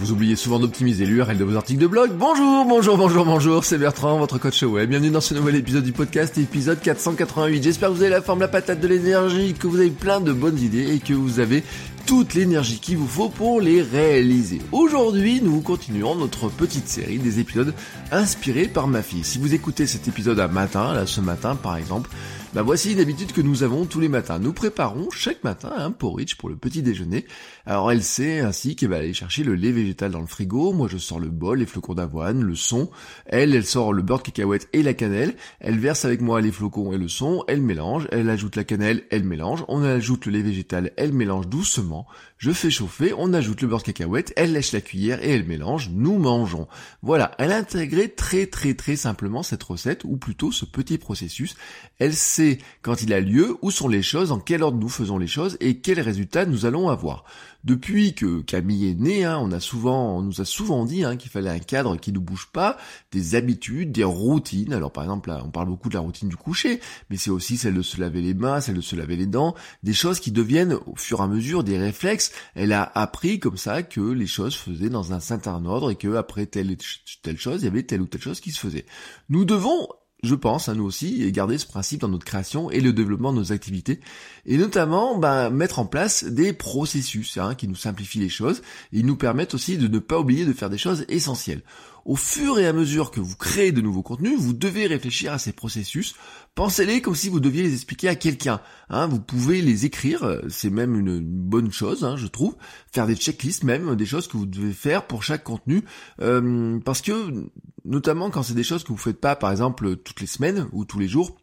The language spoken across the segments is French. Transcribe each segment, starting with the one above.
Vous oubliez souvent d'optimiser l'URL de vos articles de blog. Bonjour, bonjour, bonjour, bonjour, c'est Bertrand, votre coach web. Bienvenue dans ce nouvel épisode du podcast, épisode 488. J'espère que vous avez la forme, la patate, de l'énergie, que vous avez plein de bonnes idées et que vous avez toute l'énergie qu'il vous faut pour les réaliser. Aujourd'hui, nous continuons notre petite série des épisodes inspirés par ma fille. Si vous écoutez cet épisode un matin, là ce matin par exemple, bah voici une habitude que nous avons tous les matins. Nous préparons chaque matin un porridge pour le petit déjeuner. Alors elle sait ainsi qu'elle va aller chercher le lait végétal dans le frigo. Moi je sors le bol, les flocons d'avoine, le son. Elle, elle sort le beurre de cacahuète et la cannelle. Elle verse avec moi les flocons et le son. Elle mélange. Elle ajoute la cannelle. Elle mélange. On ajoute le lait végétal. Elle mélange doucement. Je fais chauffer. On ajoute le beurre de cacahuète. Elle lèche la cuillère et elle mélange. Nous mangeons. Voilà. Elle a intégré très très très simplement cette recette ou plutôt ce petit processus. Elle sait quand il a lieu, où sont les choses, en quel ordre nous faisons les choses et quels résultats nous allons avoir. Depuis que Camille est née, hein, on a souvent, nous a souvent dit hein, qu'il fallait un cadre qui ne bouge pas, des habitudes, des routines. Alors par exemple, là, on parle beaucoup de la routine du coucher, mais c'est aussi celle de se laver les mains, celle de se laver les dents, des choses qui deviennent au fur et à mesure des réflexes. Elle a appris comme ça que les choses faisaient dans un certain ordre et que après telle telle chose, il y avait telle ou telle chose qui se faisait. Nous devons je pense, à nous aussi, garder ce principe dans notre création et le développement de nos activités, et notamment bah, mettre en place des processus hein, qui nous simplifient les choses, et nous permettent aussi de ne pas oublier de faire des choses essentielles au fur et à mesure que vous créez de nouveaux contenus, vous devez réfléchir à ces processus. Pensez-les comme si vous deviez les expliquer à quelqu'un. Hein. vous pouvez les écrire, c'est même une bonne chose, hein, je trouve. Faire des checklists même, des choses que vous devez faire pour chaque contenu. Euh, parce que, notamment quand c'est des choses que vous faites pas, par exemple, toutes les semaines ou tous les jours,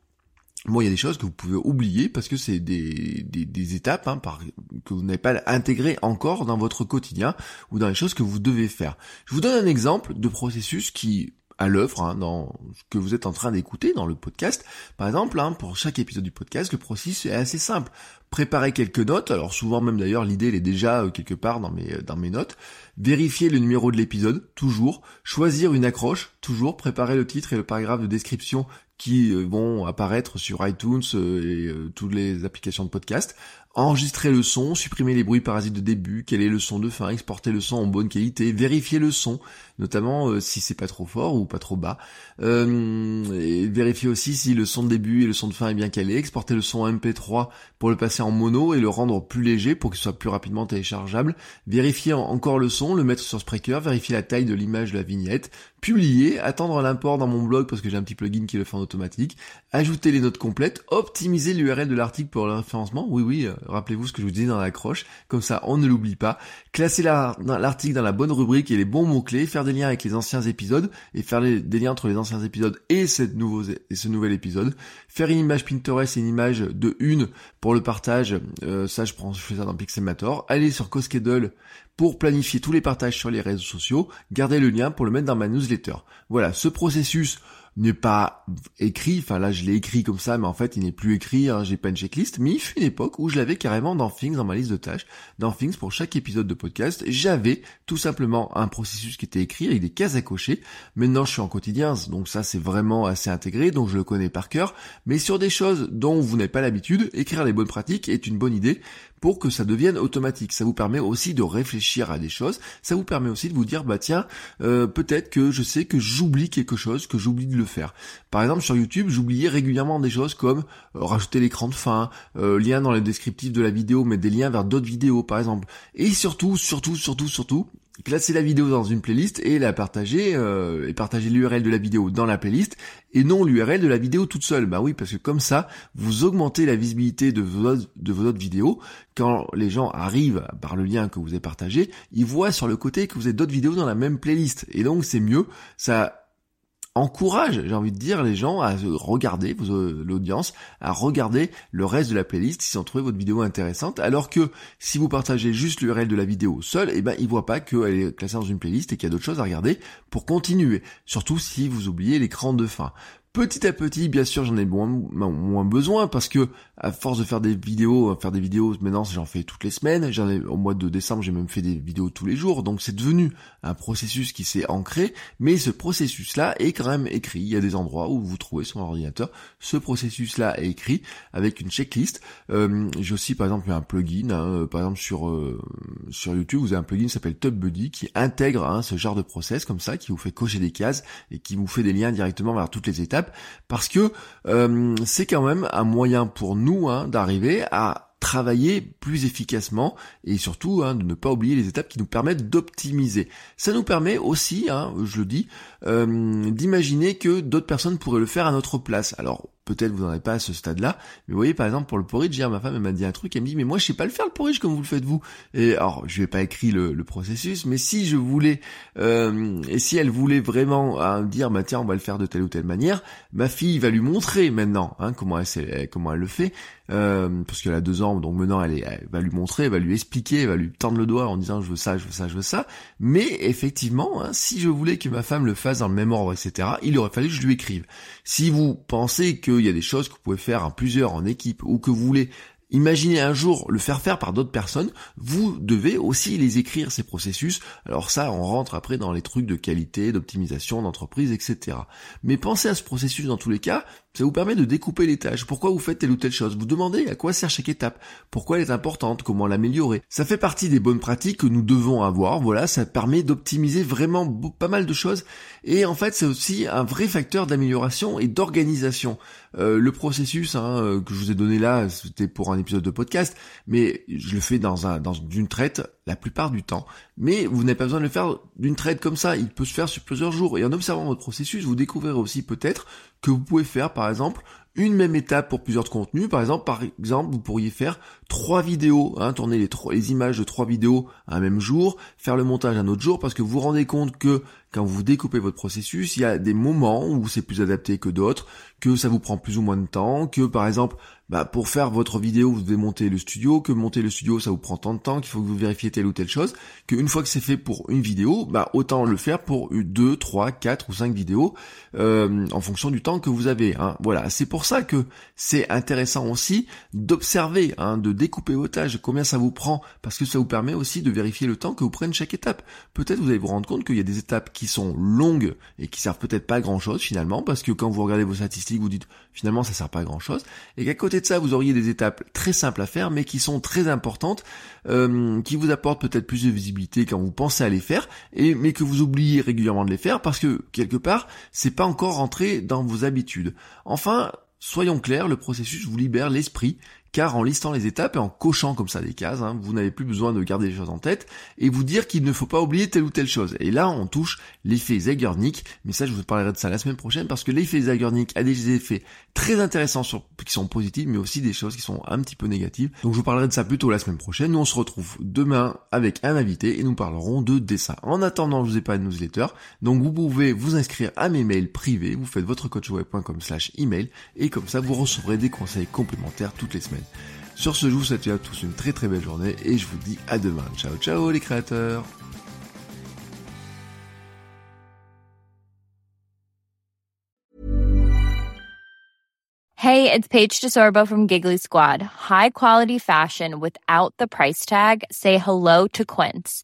Bon, il y a des choses que vous pouvez oublier parce que c'est des, des, étapes hein, que vous n'avez pas intégrées encore dans votre quotidien ou dans les choses que vous devez faire. Je vous donne un exemple de processus qui à l'œuvre hein, dans ce que vous êtes en train d'écouter dans le podcast. Par exemple, hein, pour chaque épisode du podcast, le processus est assez simple. Préparer quelques notes, alors souvent même d'ailleurs l'idée elle est déjà euh, quelque part dans mes, dans mes notes. Vérifier le numéro de l'épisode, toujours. Choisir une accroche, toujours. Préparer le titre et le paragraphe de description qui euh, vont apparaître sur iTunes euh, et toutes les applications de podcast. Enregistrer le son, supprimer les bruits parasites de début, quel est le son de fin, exporter le son en bonne qualité, vérifier le son, notamment euh, si c'est pas trop fort ou pas trop bas, euh, vérifier aussi si le son de début et le son de fin est bien calé, exporter le son en MP3 pour le passer en mono et le rendre plus léger pour qu'il soit plus rapidement téléchargeable, vérifier encore le son, le mettre sur Spreaker, vérifier la taille de l'image de la vignette, publier, attendre l'import dans mon blog parce que j'ai un petit plugin qui le fait en automatique, ajouter les notes complètes, optimiser l'URL de l'article pour le référencement, oui oui, euh, rappelez-vous ce que je vous disais dans l'accroche, comme ça on ne l'oublie pas, classer l'article dans la bonne rubrique et les bons mots-clés, faire des liens avec les anciens épisodes et faire des liens entre les anciens épisodes et, ce nouvel épisode, faire une image Pinterest et une image de une pour le partage, euh, ça je prends, je fais ça dans Pixelmator, aller sur CoSchedule pour planifier tous les partages sur les réseaux sociaux, garder le lien pour le mettre dans ma newsletter. Voilà, ce processus n'est pas écrit, enfin là je l'ai écrit comme ça, mais en fait il n'est plus écrit, hein, j'ai pas une checklist, mais il fut une époque où je l'avais carrément dans Things, dans ma liste de tâches, dans Things pour chaque épisode de podcast, j'avais tout simplement un processus qui était écrit avec des cases à cocher, maintenant je suis en quotidien, donc ça c'est vraiment assez intégré, donc je le connais par cœur, mais sur des choses dont vous n'avez pas l'habitude, écrire les bonnes pratiques est une bonne idée, pour que ça devienne automatique. Ça vous permet aussi de réfléchir à des choses. Ça vous permet aussi de vous dire, bah tiens, euh, peut-être que je sais que j'oublie quelque chose, que j'oublie de le faire. Par exemple, sur YouTube, j'oubliais régulièrement des choses comme euh, rajouter l'écran de fin, euh, lien dans le descriptif de la vidéo, mettre des liens vers d'autres vidéos, par exemple. Et surtout, surtout, surtout, surtout, placer la vidéo dans une playlist et la partager euh, et partager l'URL de la vidéo dans la playlist et non l'URL de la vidéo toute seule. Bah oui, parce que comme ça, vous augmentez la visibilité de vos, de vos autres vidéos. Quand les gens arrivent par le lien que vous avez partagé, ils voient sur le côté que vous avez d'autres vidéos dans la même playlist. Et donc c'est mieux, ça encourage, j'ai envie de dire, les gens à regarder, euh, l'audience, à regarder le reste de la playlist s'ils ont trouvé votre vidéo intéressante, alors que si vous partagez juste l'URL de la vidéo seule, eh ben, ils voient pas qu'elle est classée dans une playlist et qu'il y a d'autres choses à regarder pour continuer. Surtout si vous oubliez l'écran de fin. Petit à petit, bien sûr, j'en ai moins, besoin parce que à force de faire des vidéos, faire des vidéos, maintenant j'en fais toutes les semaines. J'en ai au mois de décembre, j'ai même fait des vidéos tous les jours. Donc c'est devenu un processus qui s'est ancré. Mais ce processus-là est quand même écrit. Il y a des endroits où vous trouvez sur l'ordinateur. Ce processus-là est écrit avec une checklist. Euh, j'ai aussi par exemple un plugin. Hein, par exemple sur euh, sur YouTube, vous avez un plugin qui s'appelle TubBuddy qui intègre hein, ce genre de process comme ça, qui vous fait cocher des cases et qui vous fait des liens directement vers toutes les étapes parce que euh, c'est quand même un moyen pour nous hein, d'arriver à travailler plus efficacement et surtout hein, de ne pas oublier les étapes qui nous permettent d'optimiser. Ça nous permet aussi, hein, je le dis, euh, d'imaginer que d'autres personnes pourraient le faire à notre place. Alors peut-être vous n'en avez pas à ce stade-là, mais vous voyez par exemple pour le porridge, hier ma femme elle m'a dit un truc, elle me dit mais moi je sais pas le faire le porridge comme vous le faites vous. Et alors je vais pas écrit le, processus, mais si je voulais euh, et si elle voulait vraiment dire bah tiens on va le faire de telle ou telle manière, ma fille va lui montrer maintenant hein, comment elle comment elle le fait, euh, parce qu'elle a deux ans donc maintenant elle, elle, va lui montrer, elle va lui expliquer, elle va lui tendre le doigt en disant je veux ça, je veux ça, je veux ça. Mais effectivement, hein, si je voulais que ma femme le fasse dans le même ordre, etc., il aurait fallu que je lui écrive. Si vous pensez qu'il y a des choses que vous pouvez faire en plusieurs, en équipe, ou que vous voulez Imaginez un jour le faire faire par d'autres personnes, vous devez aussi les écrire ces processus. Alors ça, on rentre après dans les trucs de qualité, d'optimisation d'entreprise, etc. Mais pensez à ce processus dans tous les cas, ça vous permet de découper les tâches. Pourquoi vous faites telle ou telle chose? Vous demandez à quoi sert chaque étape, pourquoi elle est importante, comment l'améliorer? Ça fait partie des bonnes pratiques que nous devons avoir. Voilà, ça permet d'optimiser vraiment pas mal de choses. Et en fait, c'est aussi un vrai facteur d'amélioration et d'organisation. Euh, le processus hein, euh, que je vous ai donné là, c'était pour un épisode de podcast, mais je le fais dans un dans une traite la plupart du temps. Mais vous n'avez pas besoin de le faire d'une traite comme ça. Il peut se faire sur plusieurs jours. Et en observant votre processus, vous découvrirez aussi peut-être que vous pouvez faire, par exemple, une même étape pour plusieurs contenus. Par exemple, par exemple, vous pourriez faire trois vidéos, hein, tourner les, les images de trois vidéos un même jour, faire le montage un autre jour, parce que vous vous rendez compte que quand vous découpez votre processus, il y a des moments où c'est plus adapté que d'autres, que ça vous prend plus ou moins de temps, que par exemple, bah, pour faire votre vidéo, vous devez monter le studio, que monter le studio, ça vous prend tant de temps, qu'il faut que vous vérifiez telle ou telle chose, qu'une fois que c'est fait pour une vidéo, bah, autant le faire pour deux, trois, quatre ou cinq vidéos, euh, en fonction du temps que vous avez. Hein. Voilà, c'est pour ça que c'est intéressant aussi d'observer, hein, de découper vos tâches, combien ça vous prend, parce que ça vous permet aussi de vérifier le temps que vous prenez chaque étape. Peut-être vous allez vous rendre compte qu'il y a des étapes qui sont longues et qui servent peut-être pas à grand chose finalement, parce que quand vous regardez vos statistiques, vous dites finalement ça sert pas à grand chose, et qu'à côté de ça, vous auriez des étapes très simples à faire, mais qui sont très importantes, euh, qui vous apportent peut-être plus de visibilité quand vous pensez à les faire, et mais que vous oubliez régulièrement de les faire parce que quelque part, c'est pas encore rentré dans vos habitudes. Enfin, soyons clairs, le processus vous libère l'esprit car en listant les étapes et en cochant comme ça des cases, hein, vous n'avez plus besoin de garder les choses en tête et vous dire qu'il ne faut pas oublier telle ou telle chose. Et là, on touche l'effet Zeigarnik, mais ça, je vous parlerai de ça la semaine prochaine parce que l'effet Zeigarnik a des effets très intéressants sur, qui sont positifs, mais aussi des choses qui sont un petit peu négatives. Donc, je vous parlerai de ça plutôt la semaine prochaine. Nous, on se retrouve demain avec un invité et nous parlerons de dessin. En attendant, je vous ai pas de newsletter, donc vous pouvez vous inscrire à mes mails privés. Vous faites votre coachweb.com slash email et comme ça, vous recevrez des conseils complémentaires toutes les semaines. Sur ce, je vous souhaite à tous une très très belle journée et je vous dis à demain. Ciao ciao les créateurs Hey, it's Paige DeSorbo from Giggly Squad. High quality fashion without the price tag. Say hello to Quince.